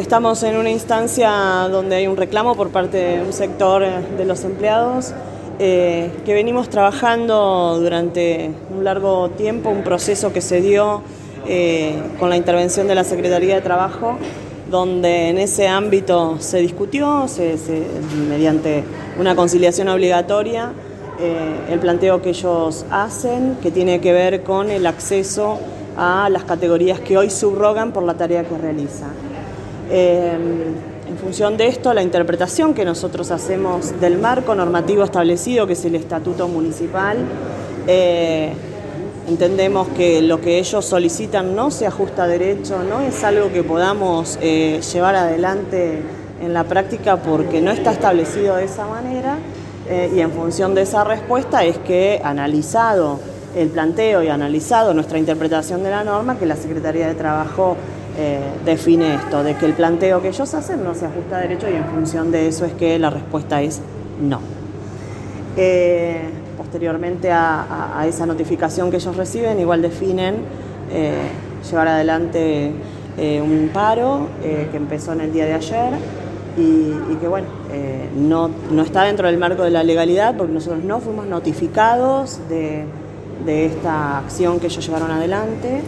Estamos en una instancia donde hay un reclamo por parte de un sector de los empleados eh, que venimos trabajando durante un largo tiempo, un proceso que se dio eh, con la intervención de la Secretaría de Trabajo, donde en ese ámbito se discutió mediante una conciliación obligatoria eh, el planteo que ellos hacen, que tiene que ver con el acceso a las categorías que hoy subrogan por la tarea que realizan. En función de esto, la interpretación que nosotros hacemos del marco normativo establecido, que es el Estatuto Municipal, eh, entendemos que lo que ellos solicitan no se ajusta a derecho, no es algo que podamos eh, llevar adelante en la práctica porque no está establecido de esa manera eh, y en función de esa respuesta es que analizado el planteo y analizado nuestra interpretación de la norma, que la Secretaría de Trabajo eh, define esto, de que el planteo que ellos hacen no se ajusta a derecho y en función de eso es que la respuesta es no. Eh, posteriormente a, esa notificación que ellos reciben, igual definen eh, llevar adelante un paro que empezó en el día de ayer y, que bueno, no, no, está dentro del marco de la legalidad porque nosotros no fuimos notificados de, de esta acción que ellos llevaron adelante.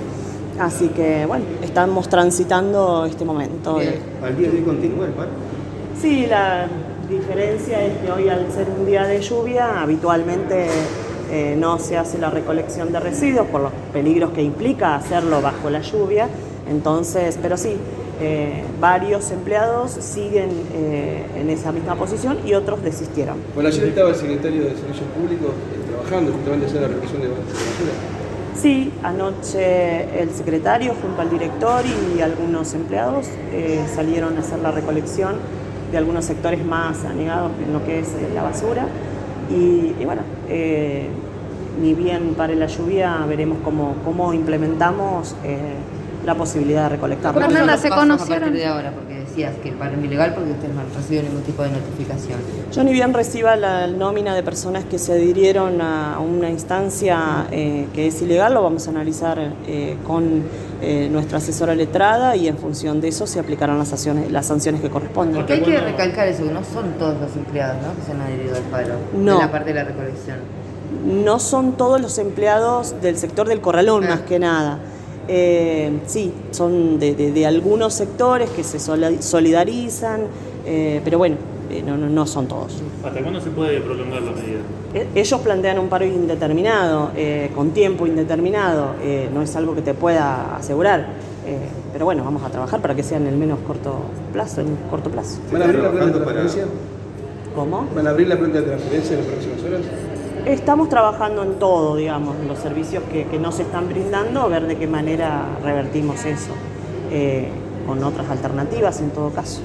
Así que bueno, estamos transitando este momento. ¿Al día de hoy continúa el paro? Sí, la diferencia es que hoy al ser un día de lluvia, habitualmente eh, no se hace la recolección de residuos por los peligros que implica hacerlo bajo la lluvia. Entonces, pero sí, eh, varios empleados siguen eh, en esa misma posición y otros desistieron. Bueno, ayer estaba el secretario de Servicios Públicos trabajando justamente en la represión de basura. Sí, anoche el secretario junto al director y algunos empleados eh, salieron a hacer la recolección de algunos sectores más anegados en lo que es eh, la basura. Y, bueno, eh, ni bien para la lluvia veremos cómo, cómo implementamos la posibilidad de recolectar. Fernanda, ¿se conocieron? de ahora? Porque decías que para ilegal porque ustedes no han recibido ningún tipo de notificación. Yo ni bien reciba la nómina de personas que se adhirieron a una instancia eh, que es ilegal, lo vamos a analizar eh, con eh, nuestra asesora letrada y en función de eso se aplicarán las sanciones, las sanciones que corresponden. Porque hay que recalcar eso, no son todos los empleados ¿no? que se han adherido al paro no. en la parte de la recolección. No son todos los empleados del sector del corralón, ah. más que nada. Eh, sí, son de, algunos sectores que se solidarizan, eh, pero bueno, eh, no, son todos. ¿Hasta cuándo se puede prolongar la medida? E, ellos plantean un paro indeterminado, con tiempo indeterminado, no es algo que te pueda asegurar. pero bueno, vamos a trabajar para que sea en el menos corto plazo, en corto plazo. ¿Van a abrir la planta de transferencia? ¿Cómo? ¿Van a abrir la planta de transferencia en las próximas horas? Estamos trabajando en todo, digamos, en los servicios que, no se están brindando, a ver de qué manera revertimos eso, eh, con otras alternativas en todo caso.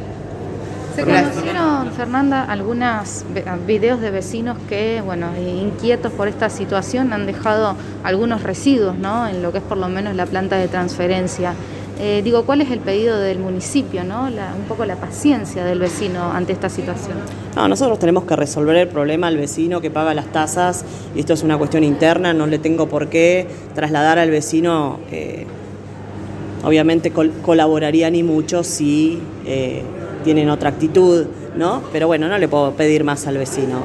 ¿Se conocieron, Fernanda, algunos videos de vecinos que, bueno, inquietos por esta situación, han dejado algunos residuos, ¿no? En lo que es por lo menos la planta de transferencia. Eh, digo, ¿cuál es el pedido del municipio, ¿no? un poco la paciencia del vecino ante esta situación? No, nosotros tenemos que resolver el problema al vecino que paga las tasas, y esto es una cuestión interna, no le tengo por qué trasladar al vecino, eh, obviamente colaboraría ni mucho si eh, tienen otra actitud, ¿no? Pero bueno, no le puedo pedir más al vecino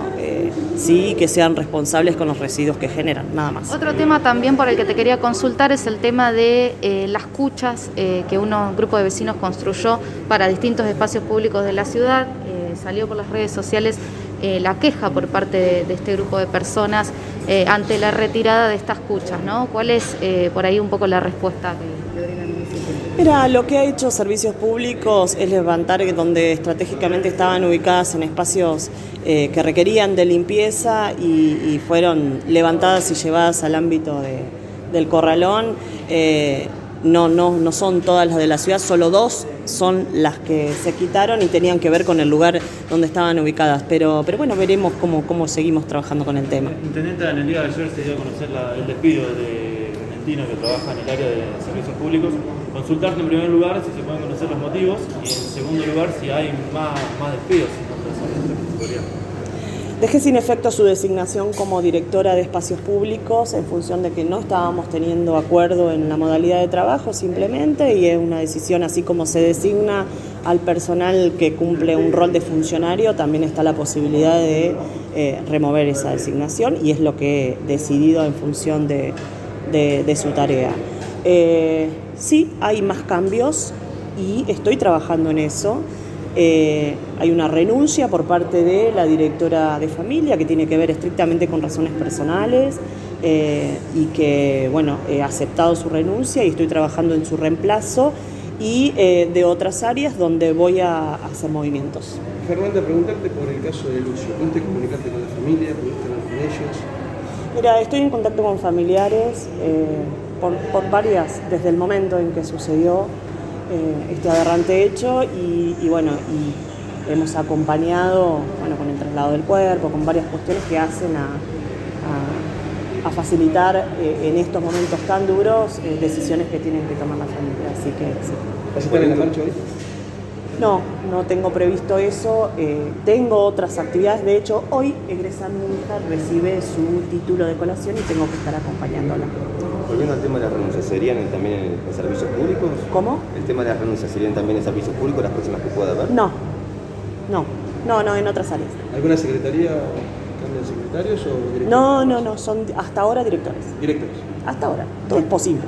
sí que sean responsables con los residuos que generan, nada más. Otro tema también por el que te quería consultar es el tema de eh, las cuchas eh, que un grupo de vecinos construyó para distintos espacios públicos de la ciudad. Eh, salió por las redes sociales la queja por parte de, este grupo de personas ante la retirada de estas cuchas, ¿no? ¿Cuál es por ahí un poco la respuesta que, que brinda el municipio? Mira, lo que ha hecho Servicios Públicos es levantar donde estratégicamente estaban ubicadas en espacios eh, que requerían de limpieza y, fueron levantadas y llevadas al ámbito del corralón. Eh, no, no, no son todas las de la ciudad, solo dos son las que se quitaron y tenían que ver con el lugar donde estaban ubicadas. Pero, pero bueno, veremos cómo, cómo seguimos trabajando con el tema. Intendente, en el día de ayer se dio a conocer el despido de Que trabaja en el área de servicios públicos. Consultarte en primer lugar si se pueden conocer los motivos y en segundo lugar si hay más, más despidos. Dejé sin efecto su designación como directora de espacios públicos en función de que no estábamos teniendo acuerdo en la modalidad de trabajo simplemente y es una decisión así como se designa al personal que cumple un rol de funcionario, también está la posibilidad de eh, remover esa designación y es lo que he decidido en función de, su tarea. Eh, sí, hay más cambios y estoy trabajando en eso. Eh, hay una renuncia por parte de la directora de familia que tiene que ver estrictamente con razones personales eh, y que, bueno, he aceptado su renuncia y estoy trabajando en su reemplazo y de otras áreas donde voy a hacer movimientos. Fernanda, preguntarte por el caso de Lucio. ¿Pudiste comunicarte con la familia? ¿Pudiste hablar con ellos? Mira, estoy en contacto con familiares por, por varias, desde el momento en que sucedió eh, este aberrante hecho y, bueno, y hemos acompañado bueno, con el traslado del cuerpo, con varias cuestiones que hacen a, facilitar eh, en estos momentos tan duros eh, decisiones que tienen que tomar la familia. Así que sí. ¿Vas a estar en la marcha hoy? No, no tengo previsto eso. tengo otras actividades. De hecho, hoy egresa mi hija, recibe su título de colación y tengo que estar acompañándola. Volviendo al tema de las renuncias, ¿serían también en servicios públicos? ¿Cómo? ¿El tema de las renuncias serían también en servicios públicos las próximas que pueda haber? No, no, no, no, en otras áreas. ¿Alguna secretaría cambian secretarios o directores? No, no, no, son hasta ahora directores. Directores. Hasta ahora, todo es posible.